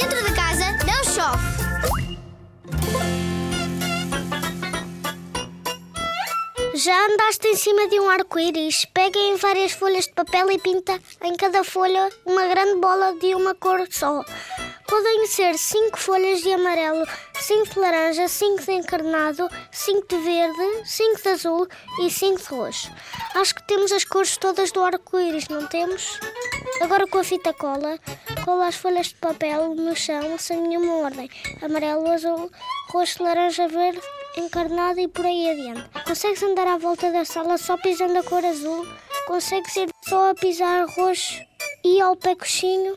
Dentro de casa não chove. Já andaste em cima de um arco-íris? Pega em várias folhas de papel e pinta em cada folha uma grande bola de uma cor só. Podem ser cinco folhas de amarelo, cinco de laranja, cinco de encarnado, cinco de verde, cinco de azul e cinco de roxo. Acho que temos as cores todas do arco-íris, não temos? Agora com a fita cola, cola as folhas de papel no chão sem nenhuma ordem. Amarelo, azul, roxo, laranja, verde, encarnado e por aí adiante. Consegues andar à volta da sala só pisando a cor azul? Consegues ir só a pisar roxo e ao pé coxinho?